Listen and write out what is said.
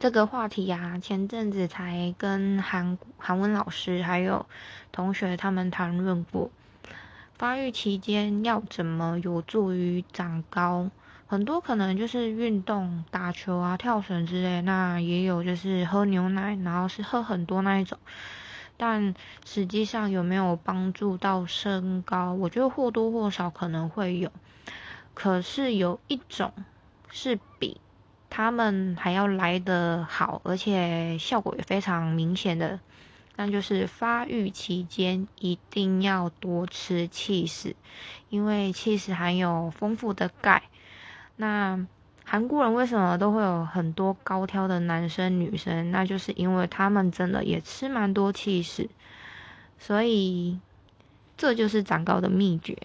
这个话题呀，前阵子才跟韩韩文老师还有同学他们谈论过，发育期间要怎么有助于长高。很多可能就是运动、打球啊、跳绳之类，那也有就是喝牛奶，然后是喝很多那一种。但实际上有没有帮助到身高？我觉得或多或少可能会有。可是有一种是比他们还要来得好，而且效果也非常明显的，那就是发育期间一定要多吃气食，因为气食含有丰富的钙。那韩国人为什么都会有很多高挑的男生女生？那就是因为他们真的也吃蛮多气势，所以这就是长高的秘诀。